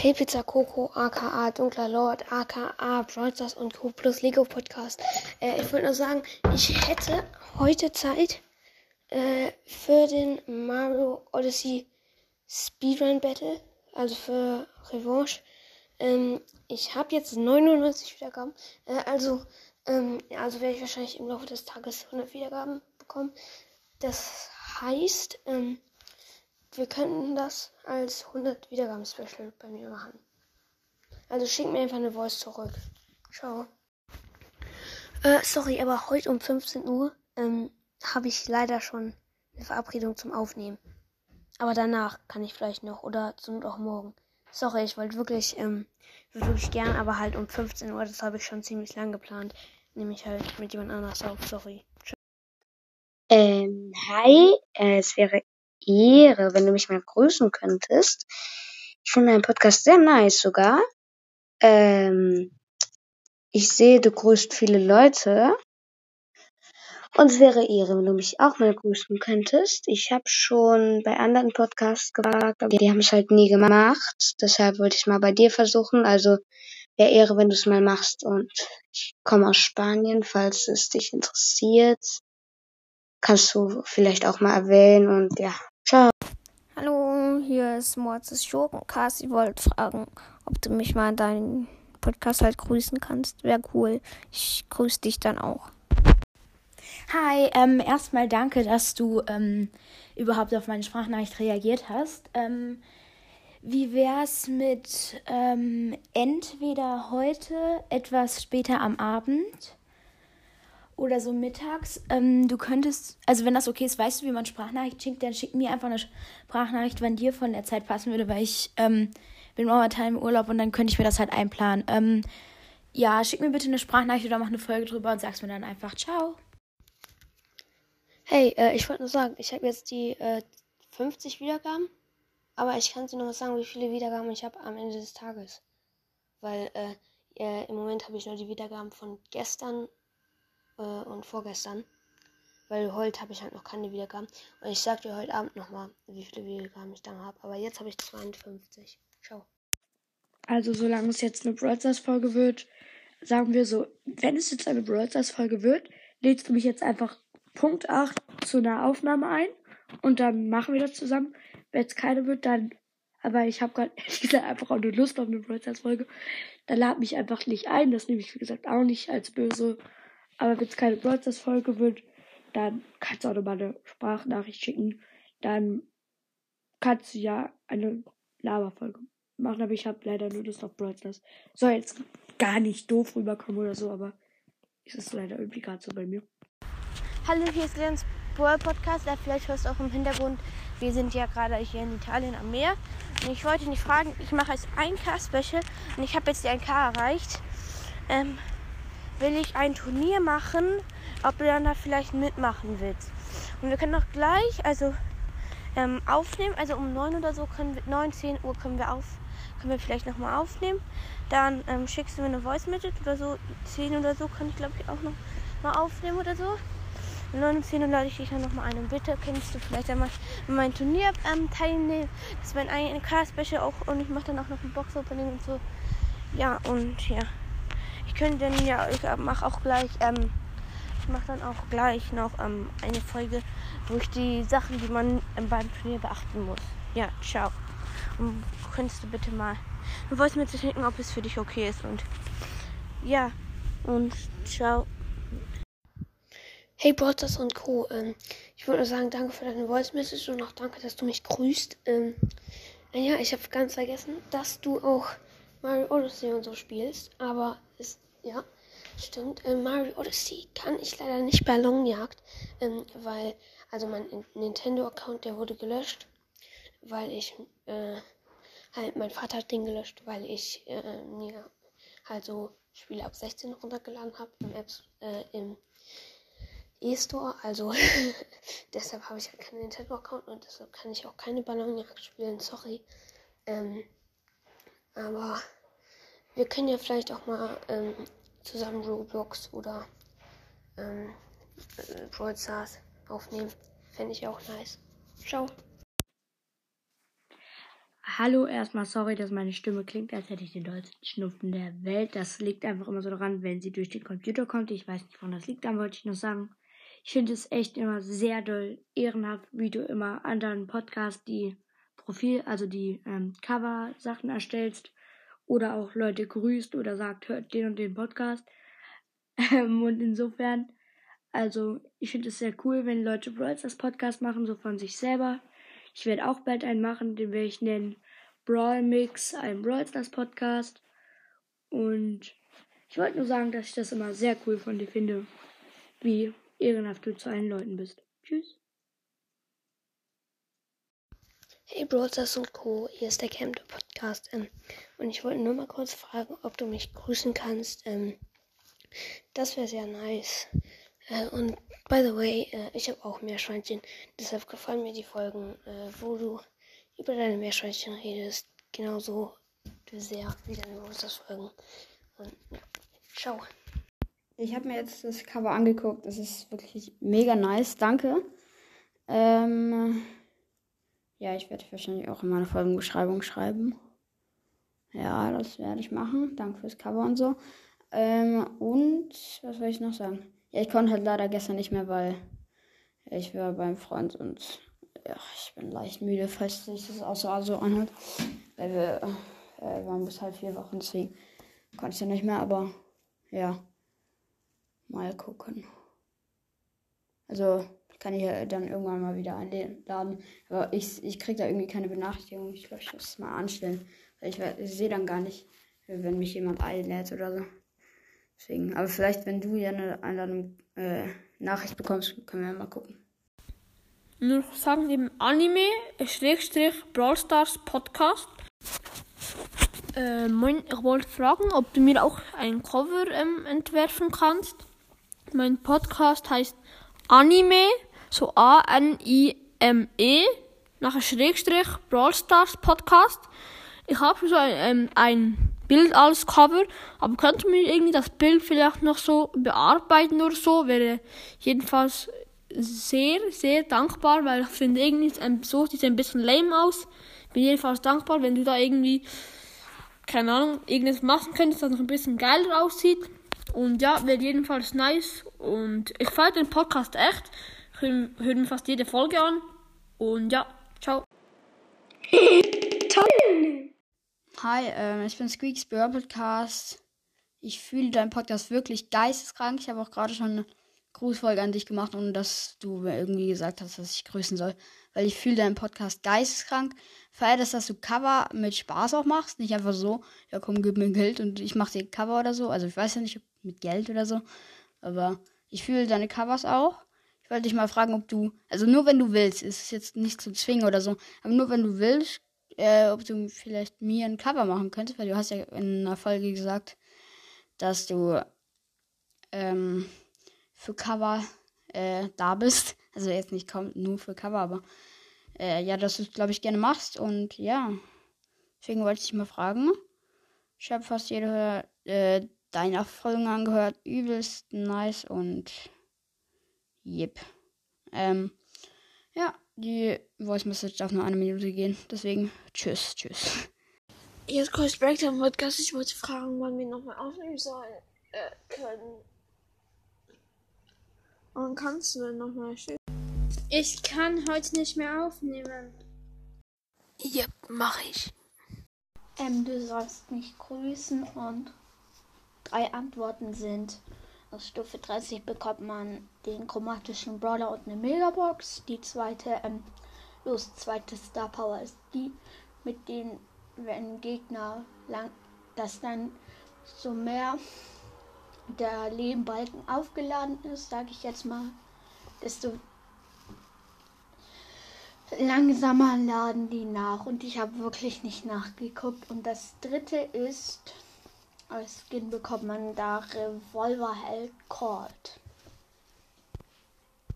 Hey Pizza Coco, aka Dunkler Lord, aka Broadstars und Co. plus Lego Podcast. Äh, ich wollte nur sagen, ich hätte heute Zeit äh, für den Mario Odyssey Speedrun Battle, also für Revanche. Ähm, ich habe jetzt 99 Wiedergaben, äh, also, ähm, also werde ich wahrscheinlich im Laufe des Tages 100 Wiedergaben bekommen. Das heißt, ähm, wir könnten das als 100 Wiedergaben Special bei mir machen. Also schick mir einfach eine Voice zurück. Ciao. Äh, sorry, aber heute um 15 Uhr ähm, habe ich leider schon eine Verabredung zum Aufnehmen. Aber danach kann ich vielleicht noch oder zum auch morgen. Sorry, ich wollte wirklich, ähm, wirklich gern, aber halt um 15 Uhr, das habe ich schon ziemlich lang geplant. Nehme ich halt mit jemand anders auf. Sorry. Ähm, hi, äh, es wäre Ehre, wenn du mich mal grüßen könntest. Ich finde deinen Podcast sehr nice sogar. Ähm, ich sehe, du grüßt viele Leute. Und es wäre Ehre, wenn du mich auch mal grüßen könntest. Ich habe schon bei anderen Podcasts gefragt, aber die haben es halt nie gemacht. Deshalb wollte ich mal bei dir versuchen. Also wäre Ehre, wenn du es mal machst. Und ich komme aus Spanien, falls es dich interessiert. Kannst du vielleicht auch mal erwähnen und ja, ciao. Hallo, hier ist Morzes Schurkencast. Ich wollte fragen, ob du mich mal in deinen Podcast halt grüßen kannst. Wäre cool. Ich grüße dich dann auch. Hi, ähm, erstmal danke, dass du ähm, überhaupt auf meine Sprachnachricht reagiert hast. Ähm, wie wär's mit ähm, entweder heute, etwas später am Abend oder so mittags? Ähm, du könntest, also wenn das okay ist, weißt du, wie man Sprachnachricht schickt, dann schick mir einfach eine Sprachnachricht, wann dir von der Zeit passen würde, weil ich ähm, bin momentan im Urlaub und dann könnte ich mir das halt einplanen. Ähm, ja, schick mir bitte eine Sprachnachricht oder mach eine Folge drüber und sag's mir dann einfach. Ciao. Hey, äh, ich wollte nur sagen, ich habe jetzt die äh, 50 Wiedergaben, aber ich kann dir noch sagen, wie viele Wiedergaben ich habe am Ende des Tages. Weil äh, äh, im Moment habe ich nur die Wiedergaben von gestern äh, und vorgestern. Weil heute habe ich halt noch keine Wiedergaben. Und ich sag dir heute Abend nochmal, wie viele Wiedergaben ich dann habe. Aber jetzt habe ich 52. Ciao. Also solange es jetzt eine Brawl Stars Folge wird, sagen wir so, wenn es jetzt eine Brawl Stars Folge wird, lädst du mich jetzt einfach Punkt 8 zu einer Aufnahme ein und dann machen wir das zusammen. Wenn es keine wird, dann, aber ich habe gerade ehrlich gesagt einfach auch nur Lust auf eine Brawl Stars Folge, dann lad mich einfach nicht ein. Das nehme ich wie gesagt auch nicht als böse. Aber wenn es keine Stars Folge wird, dann kannst du auch nochmal eine Sprachnachricht schicken. Dann kannst du ja eine Laberfolge machen, aber ich habe leider nur auf Brawl Stars. Soll jetzt gar nicht doof rüberkommen oder so, aber ist es leider irgendwie gerade so bei mir. Hallo, hier ist Leons Brawl Podcast. Ja, vielleicht hörst du auch im Hintergrund. Wir sind ja gerade hier in Italien am Meer. Und ich wollte dich fragen, ich mache jetzt 1K-Special und ich habe jetzt die 1K erreicht. Ähm, will ich ein Turnier machen, ob du dann da vielleicht mitmachen willst. Und wir können auch gleich, also ähm, aufnehmen, also um 9 oder so können wir, 9, 10 Uhr können wir auf, können wir vielleicht nochmal aufnehmen. Dann ähm, schickst du mir eine Voice Message oder so, 10 oder so kann ich glaube ich auch noch mal aufnehmen oder so. Um 9 und 10 Uhr lade ich dich dann nochmal ein. Und bitte kennst du vielleicht einmal mein Turnier ähm, teilnehmen. Das wäre ein K-Special auch und ich mache dann auch noch ein Box-Opening und so. Ja, und ja. Ich könnte dann ja, ich mache auch gleich, ähm, ich mache dann auch gleich noch ähm, eine Folge, wo ich die Sachen, die man beim Turnier beachten muss. Ja, ciao. Und könntest du bitte mal eine Voice mir zu schicken, ob es für dich okay ist. Und ja, und ciao. Hey Brothers und Co. Ähm, ich wollte nur sagen, danke für deine Voice Message und auch danke, dass du mich grüßt. Ähm, ja, ich habe ganz vergessen, dass du auch Mario Odyssey und so spielst. Aber ja, stimmt. Äh, Mario Odyssey kann ich leider nicht bei Longjagd, ähm, weil, also mein Nintendo-Account, der wurde gelöscht, weil ich, äh, halt, mein Vater hat den gelöscht, weil ich äh, mir halt so Spiele ab 16 runtergeladen habe im Apps, äh, im E-Store. Also deshalb habe ich halt keinen Nintendo-Account und deshalb kann ich auch keine Ballonjagd spielen. Sorry. Ähm, aber wir können ja vielleicht auch mal ähm, zusammen Roblox oder ähm, Brawl Stars aufnehmen. Fände ich auch nice. Ciao. Hallo, erstmal sorry, dass meine Stimme klingt, als hätte ich den dollsten Schnupfen der Welt. Das liegt einfach immer so daran, wenn sie durch den Computer kommt. Ich weiß nicht, wann das liegt, dann wollte ich nur sagen. Ich finde es echt immer sehr doll ehrenhaft, wie du immer anderen Podcasts die Profil, also die ähm, Cover-Sachen erstellst oder auch Leute grüßt oder sagt, hört den und den Podcast. Ähm, und insofern, also ich finde es sehr cool, wenn Leute Brawl das Podcast machen, so von sich selber. Ich werde auch bald einen machen, den werde ich nennen Brawl Mix, ein Brawl Stars Podcast. Und ich wollte nur sagen, dass ich das immer sehr cool von dir finde, wie ehrenhaft du zu allen Leuten bist. Tschüss. Hey Brothers und Co., hier ist der Camp Podcast. Ähm, und ich wollte nur mal kurz fragen, ob du mich grüßen kannst. Ähm, das wäre sehr nice. Äh, und by the way, äh, ich habe auch Meerschweinchen. Deshalb gefallen mir die Folgen, äh, wo du über deine Meerschweinchen redest. Genauso sehr wie deine Brothers Folgen. Und ja, ciao. Ich habe mir jetzt das Cover angeguckt. Das ist wirklich mega nice. Danke. Ähm, ja, ich werde wahrscheinlich auch in meine Folgenbeschreibung schreiben. Ja, das werde ich machen. Danke fürs Cover und so. Ähm, und was soll ich noch sagen? Ja, ich konnte halt leider gestern nicht mehr, weil ich war beim Freund und ja, ich bin leicht müde, falls sich das auch so also anhört. Weil wir äh, waren bis halb vier Wochen, deswegen konnte ich ja nicht mehr, aber ja, mal gucken. Also kann ich ja dann irgendwann mal wieder einladen. Aber ich, ich kriege da irgendwie keine Benachrichtigung. Ich glaube, ich muss es mal anstellen. Weil ich, ich sehe dann gar nicht, wenn mich jemand einlädt oder so. Deswegen. Aber vielleicht, wenn du ja eine Einladung, äh, Nachricht bekommst, können wir mal gucken. Nur sagen eben Anime, Schrägstrich, Brawl Stars Podcast. Äh, mein, ich wollte fragen, ob du mir auch ein Cover ähm, entwerfen kannst. Mein Podcast heißt Anime, so A-N-I-M-E, nachher Schrägstrich, Brawl Stars Podcast. Ich habe so ein, ähm, ein Bild als Cover, aber könnt ihr mir irgendwie das Bild vielleicht noch so bearbeiten oder so? Wäre jedenfalls sehr, sehr dankbar, weil ich finde irgendwie, ähm, so sieht ein bisschen lame aus. Bin jedenfalls dankbar, wenn du da irgendwie, keine Ahnung, irgendwas machen könntest, das noch ein bisschen geiler aussieht. Und ja, wäre jedenfalls nice. Und ich feiere den Podcast echt. Ich höre hör mir fast jede Folge an. Und ja, ciao. Hi, ähm, ich bin Squeaks Burr Podcast. Ich fühle deinen Podcast wirklich geisteskrank. Ich habe auch gerade schon eine Grußfolge an dich gemacht, ohne dass du mir irgendwie gesagt hast, dass ich grüßen soll. Weil ich fühle deinen Podcast geisteskrank. Feier das, dass du Cover mit Spaß auch machst. Nicht einfach so, ja komm, gib mir Geld und ich mache dir Cover oder so. Also ich weiß ja nicht, ob mit Geld oder so. Aber ich fühle deine Covers auch. Ich wollte dich mal fragen, ob du, also nur wenn du willst, ist jetzt nicht zu zwingen oder so, aber nur wenn du willst, äh, ob du vielleicht mir ein Cover machen könntest, weil du hast ja in einer Folge gesagt, dass du ähm, für Cover äh, da bist. Also jetzt nicht kaum nur für Cover, aber äh, ja, dass du es, glaube ich, gerne machst. Und ja, deswegen wollte ich dich mal fragen. Ich habe fast jede äh, deiner Folgen angehört. Übelst nice und yep. Ähm, ja, die Voice Message darf nur eine Minute gehen. Deswegen, tschüss, tschüss. Ist Chris Breakdown Podcast. Ich wollte fragen, wann wir nochmal aufnehmen sollen äh, können. Und kannst du denn nochmal stehen? Ich kann heute nicht mehr aufnehmen. Yep, mach ich. Ähm, du sollst mich grüßen und drei Antworten sind. Aus Stufe 30 bekommt man den chromatischen Brawler und eine Megabox. Die zweite, ähm, los, zweite Star Power ist die, mit denen, wenn Gegner lang, dass dann so mehr der Lebenbalken aufgeladen ist, sage ich jetzt mal, desto langsamer laden die nach. Und ich habe wirklich nicht nachgeguckt. Und das dritte ist, als Skin bekommt man da Revolverheld Colt.